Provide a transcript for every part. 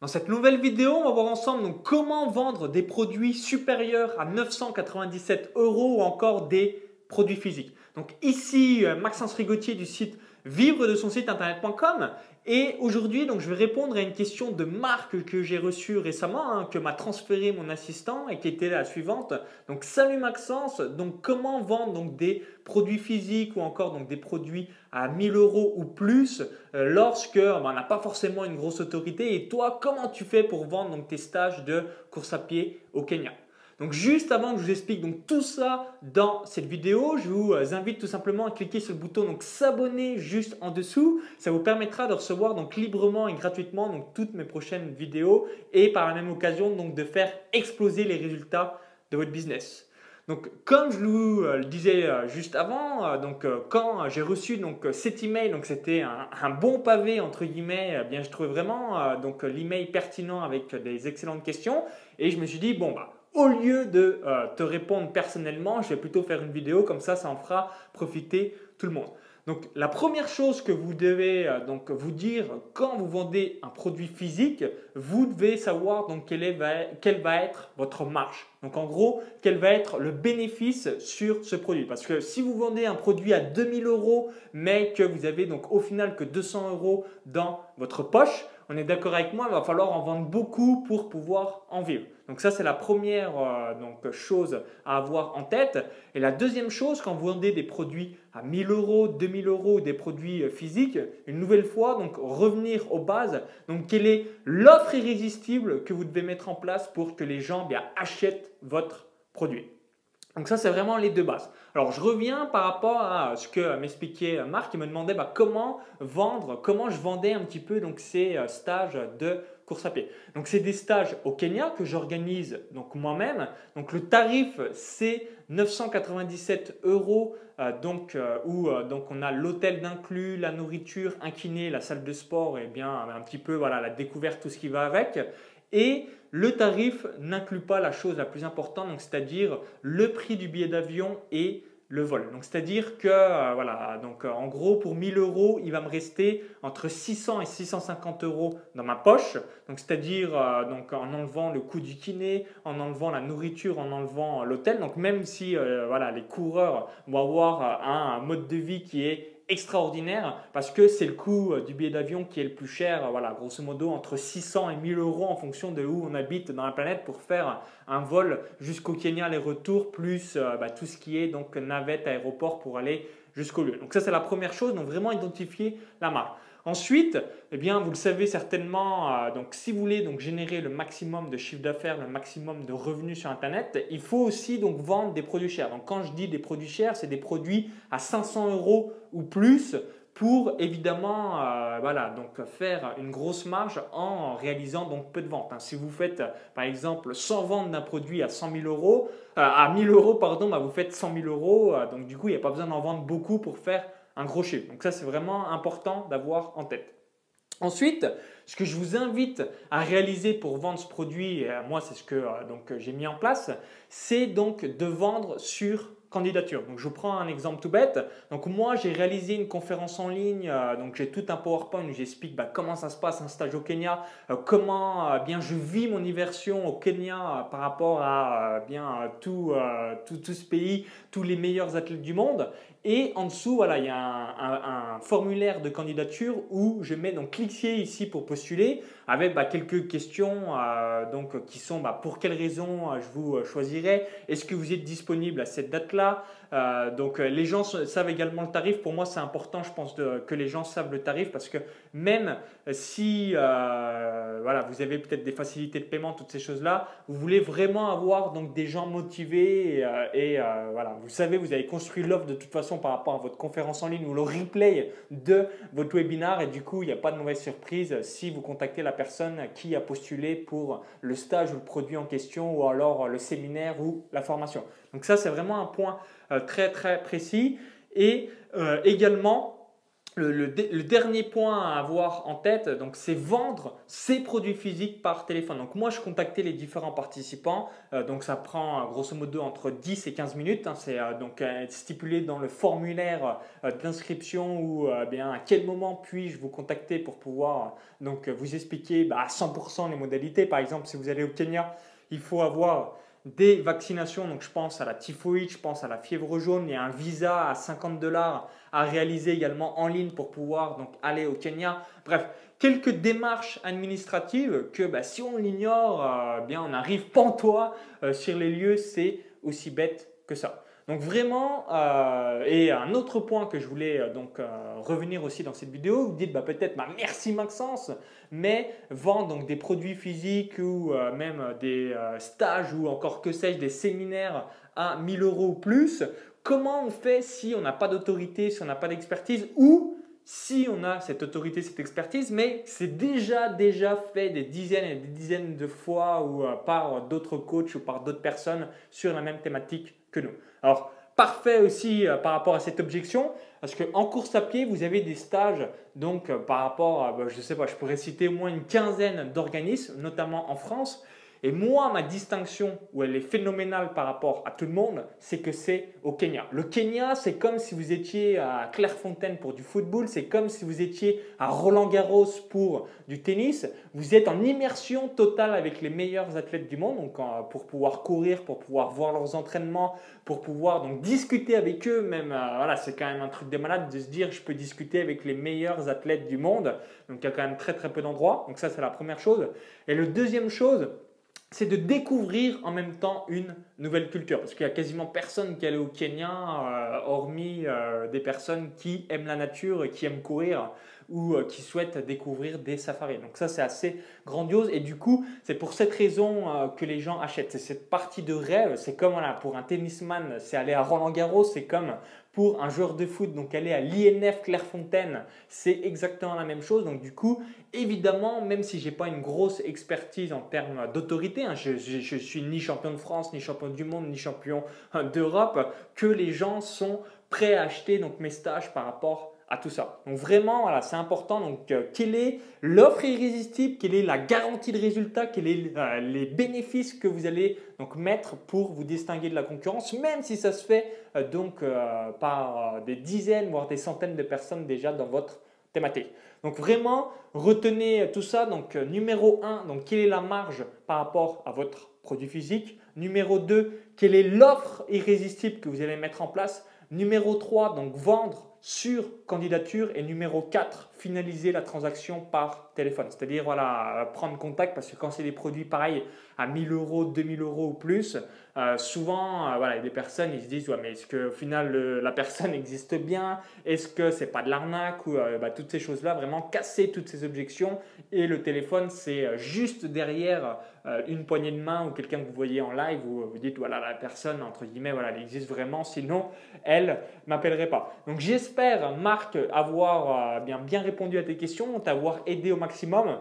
Dans cette nouvelle vidéo, on va voir ensemble comment vendre des produits supérieurs à 997 euros ou encore des produits physiques. Donc ici, euh, Maxence Rigotier du site vivre de son site internet.com et aujourd'hui, donc, je vais répondre à une question de marque que j'ai reçue récemment, hein, que m'a transféré mon assistant et qui était la suivante. Donc, salut Maxence. Donc, comment vendre donc des produits physiques ou encore donc des produits à 1000 euros ou plus euh, lorsque ben, on n'a pas forcément une grosse autorité? Et toi, comment tu fais pour vendre tes stages de course à pied au Kenya? Donc juste avant que je vous explique donc tout ça dans cette vidéo, je vous euh, invite tout simplement à cliquer sur le bouton donc s'abonner juste en dessous. Ça vous permettra de recevoir donc librement et gratuitement donc toutes mes prochaines vidéos et par la même occasion donc de faire exploser les résultats de votre business. Donc, comme je vous euh, le disais euh, juste avant, donc quand j'ai reçu donc cet email, donc c'était un, bon pavé entre guillemets, bien je trouvais vraiment donc l'email pertinent avec des excellentes questions et je me suis dit bon bah au lieu de euh, te répondre personnellement, je vais plutôt faire une vidéo, comme ça, ça en fera profiter tout le monde. Donc la première chose que vous devez euh, donc vous dire quand vous vendez un produit physique, vous devez savoir donc quelle, va être votre marge. Donc en gros, quel va être le bénéfice sur ce produit. Parce que si vous vendez un produit à 2000 euros, mais que vous avez donc au final que 200 euros dans votre poche, on est d'accord avec moi, il va falloir en vendre beaucoup pour pouvoir en vivre. Donc ça, c'est la première euh, donc, chose à avoir en tête. Et la deuxième chose, quand vous vendez des produits à 1000 euros, 2000 euros, des produits euh, physiques, une nouvelle fois, donc revenir aux bases. Donc quelle est l'offre irrésistible que vous devez mettre en place pour que les gens bien, achètent votre produit? Donc ça, c'est vraiment les deux bases. Alors, je reviens par rapport à ce que m'expliquait Marc. Il me demandait bah, comment vendre, comment je vendais un petit peu donc, ces euh, stages de course à pied. Donc, c'est des stages au Kenya que j'organise donc moi-même. Donc, le tarif, c'est 997 euros. Euh, donc, euh, où donc on a l'hôtel d'inclus, la nourriture, un kiné, la salle de sport et bien un petit peu voilà la découverte, tout ce qui va avec. Et le tarif n'inclut pas la chose la plus importante, c'est-à-dire le prix du billet d'avion et le vol. Donc c'est-à-dire que euh, voilà, donc euh, en gros pour 1000 euros, il va me rester entre 600 et 650 euros dans ma poche. Donc c'est-à-dire euh, donc en enlevant le coût du kiné, en enlevant la nourriture, en enlevant l'hôtel. Donc même si voilà les coureurs vont avoir un mode de vie qui est extraordinaire parce que c'est le coût euh, du billet d'avion qui est le plus cher, euh, voilà, grosso modo entre 600 et 1000 euros en fonction de où on habite dans la planète pour faire un vol jusqu'au Kenya, les retours, plus euh, bah, tout ce qui est donc navette, aéroport pour aller jusqu'au lieu. Donc ça c'est la première chose, donc vraiment identifier la marque. Ensuite, eh bien, vous le savez certainement, euh, donc si vous voulez donc générer le maximum de chiffre d'affaires, le maximum de revenus sur Internet, il faut aussi donc vendre des produits chers. Donc quand je dis des produits chers, c'est des produits à 500 euros ou plus pour évidemment euh, voilà, donc faire une grosse marge en réalisant donc peu de ventes. Hein. Si vous faites par exemple 100 ventes d'un produit à 100 000 euros, euh, à 1000 euros pardon, bah, vous faites 100 000 euros, donc du coup il n'y a pas besoin d'en vendre beaucoup pour faire un gros. Donc ça, c'est vraiment important d'avoir en tête. Ensuite, ce que je vous invite à réaliser pour vendre ce produit, et moi c'est ce que euh, donc j'ai mis en place, c'est donc de vendre sur candidature. Donc je prends un exemple tout bête. Donc moi j'ai réalisé une conférence en ligne, euh, donc j'ai tout un PowerPoint où j'explique bah, comment ça se passe un stage au Kenya, euh, comment euh, bien je vis mon immersion au Kenya par rapport à bien tout, tout, tout, ce pays, tous les meilleurs athlètes du monde. Et en dessous, voilà, il y a un, formulaire de candidature où je mets donc cliquez ici pour postuler avec bah, quelques questions donc, qui sont bah, pour quelles raisons je vous choisirai, est-ce que vous êtes disponible à cette date-là? Euh, donc euh, les gens savent également le tarif. Pour moi, c'est important, je pense, que les gens savent le tarif parce que même si euh, voilà, vous avez peut-être des facilités de paiement, toutes ces choses-là, vous voulez vraiment avoir donc des gens motivés et, voilà, vous savez, vous avez construit l'offre de toute façon par rapport à votre conférence en ligne ou le replay de votre webinar et du coup, il n'y a pas de mauvaise surprise si vous contactez la personne qui a postulé pour le stage ou le produit en question ou alors le séminaire ou la formation. Donc ça, c'est vraiment un point euh, très très précis. Et euh, également, le, dernier point à avoir en tête, donc, c'est vendre ses produits physiques par téléphone. Donc, moi, je contactais les différents participants. Euh, donc, ça prend grosso modo entre 10 et 15 minutes. Hein. c'est euh, donc euh, stipulé dans le formulaire d'inscription ou bien à quel moment puis-je vous contacter pour pouvoir donc vous expliquer bah, à 100% les modalités. Par exemple, si vous allez au Kenya, il faut avoir des vaccinations, donc je pense à la typhoïde, je pense à la fièvre jaune, il y a un visa à 50 dollars à réaliser également en ligne pour pouvoir donc aller au Kenya. Bref, quelques démarches administratives que bah, si on l'ignore, euh, bien on arrive pantois euh, sur les lieux, c'est aussi bête que ça. Donc vraiment, euh, et un autre point que je voulais euh, donc euh, revenir aussi dans cette vidéo, vous dites bah, peut-être bah, merci Maxence, mais vendre donc des produits physiques ou même des stages ou encore que sais-je, des séminaires à 1000 euros ou plus, comment on fait si on n'a pas d'autorité, si on n'a pas d'expertise ou si on a cette autorité, cette expertise, mais c'est déjà déjà fait des dizaines et des dizaines de fois ou par d'autres coachs ou par d'autres personnes sur la même thématique? Alors, parfait aussi euh, par rapport à cette objection, parce qu'en course à pied, vous avez des stages, donc euh, par rapport à, bah, je ne sais pas, je pourrais citer au moins une quinzaine d'organismes, notamment en France, et moi, ma distinction, où elle est phénoménale par rapport à tout le monde, c'est que c'est au Kenya. Le Kenya, c'est comme si vous étiez à Clairefontaine pour du football, c'est comme si vous étiez à Roland Garros pour du tennis. Vous êtes en immersion totale avec les meilleurs athlètes du monde, donc euh, pour pouvoir courir, pour pouvoir voir leurs entraînements, pour pouvoir donc discuter avec eux. Même, euh, voilà, c'est quand même un truc de malade de se dire je peux discuter avec les meilleurs athlètes du monde. Donc il y a quand même très très peu d'endroits. Donc ça, c'est la première chose. Et le deuxième chose, c'est de découvrir en même temps une nouvelle culture. Parce qu'il n'y a quasiment personne qui allait au Kenya, euh, hormis euh, des personnes qui aiment la nature, qui aiment courir ou euh, qui souhaitent découvrir des safaris. Donc ça, c'est assez grandiose. Et du coup, c'est pour cette raison que les gens achètent. C'est cette partie de rêve. C'est comme voilà, pour un tennisman, c'est aller à Roland Garros. C'est comme pour un joueur de foot, donc aller à l'INF Clairefontaine, c'est exactement la même chose. Donc du coup, évidemment, même si j'ai pas une grosse expertise en termes d'autorité, hein, je, je, suis ni champion de France, ni champion du monde, ni champion hein, d'Europe, que les gens sont prêts à acheter donc mes stages par rapport à tout ça. Donc vraiment, voilà, c'est important. Donc, euh, quelle est l'offre irrésistible? Quelle est la garantie de résultat? Quels sont euh, les bénéfices que vous allez donc mettre pour vous distinguer de la concurrence, même si ça se fait euh, donc par des dizaines voire des centaines de personnes déjà dans votre thématique. Donc vraiment, retenez tout ça. Donc numéro 1, donc quelle est la marge par rapport à votre produit physique? Numéro 2, quelle est l'offre irrésistible que vous allez mettre en place? Numéro 3, donc vendre sur candidature. Et numéro 4, finaliser la transaction par téléphone. C'est-à-dire voilà, prendre contact parce que quand c'est des produits pareils à 1000 euros, 2000 euros ou plus, euh, souvent, euh, voilà, des personnes, ils se disent, ouais, mais est-ce qu'au final, la personne existe bien? Est-ce que c'est pas de l'arnaque? Ou euh, bah, toutes ces choses-là, vraiment casser toutes ces objections. Et le téléphone, c'est juste derrière une poignée de main ou quelqu'un que vous voyez en live où vous dites, voilà, la personne, entre guillemets, voilà, elle existe vraiment, sinon, elle m'appellerait pas. Donc, j'espère, Marc, avoir bien, bien répondu à tes questions, t'avoir aidé au maximum.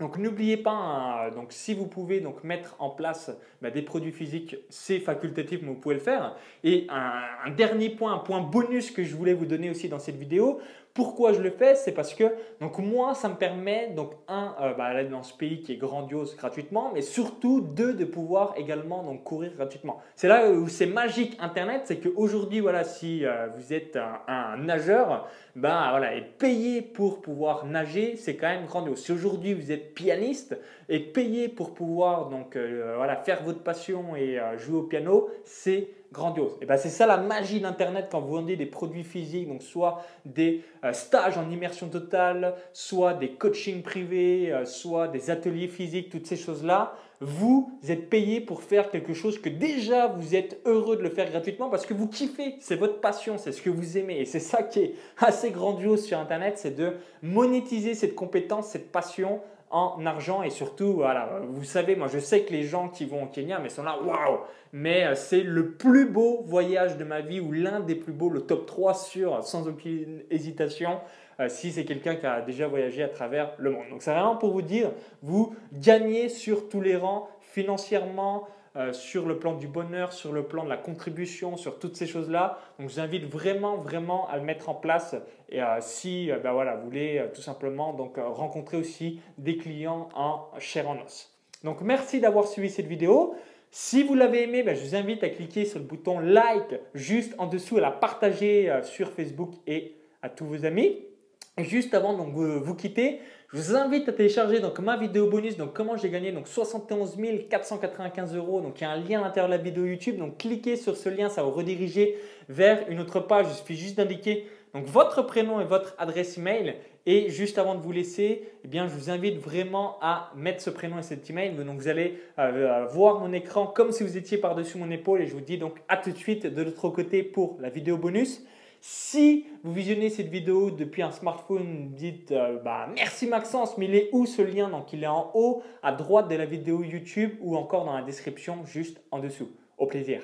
Donc n'oubliez pas, hein, donc si vous pouvez donc mettre en place bah, des produits physiques, c'est facultatif, mais vous pouvez le faire. Et un, dernier point, un point bonus que je voulais vous donner aussi dans cette vidéo, pourquoi je le fais? C'est parce que donc moi, ça me permet donc un euh, bah, dans ce pays qui est grandiose gratuitement, mais surtout deux de pouvoir également donc courir gratuitement. C'est là où c'est magique Internet, c'est qu'aujourd'hui voilà, si euh, vous êtes un, nageur, ben voilà, et payer pour pouvoir nager, c'est quand même grandiose. Si aujourd'hui vous êtes pianiste et payer pour pouvoir donc euh, voilà faire votre passion et jouer au piano, c'est grandiose. Et ben c'est ça la magie d'Internet quand vous vendez des produits physiques, donc soit des euh, stages en immersion totale, soit des coachings privés, euh, soit des ateliers physiques, toutes ces choses-là. Vous êtes payé pour faire quelque chose que déjà vous êtes heureux de le faire gratuitement parce que vous kiffez, c'est votre passion, c'est ce que vous aimez. Et c'est ça qui est assez grandiose sur Internet, c'est de monétiser cette compétence, cette passion en argent et surtout, voilà, vous savez, moi je sais que les gens qui vont au Kenya, mais sont là, waouh, mais euh, c'est le plus beau voyage de ma vie ou l'un des plus beaux, le top 3 sur, sans aucune hésitation, euh, si c'est quelqu'un qui a déjà voyagé à travers le monde. Donc c'est vraiment pour vous dire, vous gagnez sur tous les rangs financièrement, euh, sur le plan du bonheur, sur le plan de la contribution, sur toutes ces choses-là. Donc je vous invite vraiment, vraiment à le mettre en place. Et euh, si ben voilà, vous voulez tout simplement donc, rencontrer aussi des clients en chair en os. Donc merci d'avoir suivi cette vidéo. Si vous l'avez aimé, ben, je vous invite à cliquer sur le bouton like juste en dessous, à la partager sur Facebook et à tous vos amis. Juste avant de vous, quitter, je vous invite à télécharger donc ma vidéo bonus, donc comment j'ai gagné donc 71 495 euros. Donc il y a un lien à l'intérieur de la vidéo YouTube. Donc cliquez sur ce lien, ça vous rediriger vers une autre page. Il suffit juste d'indiquer donc votre prénom et votre adresse email. Et juste avant de vous laisser, eh bien, je vous invite vraiment à mettre ce prénom et cet email. Donc vous allez euh, voir mon écran comme si vous étiez par-dessus mon épaule. Et je vous dis donc à tout de suite de l'autre côté pour la vidéo bonus. Si vous visionnez cette vidéo depuis un smartphone, dites euh, bah, merci Maxence, mais il est où ce lien? Donc il est en haut à droite de la vidéo YouTube ou encore dans la description juste en dessous. Au plaisir.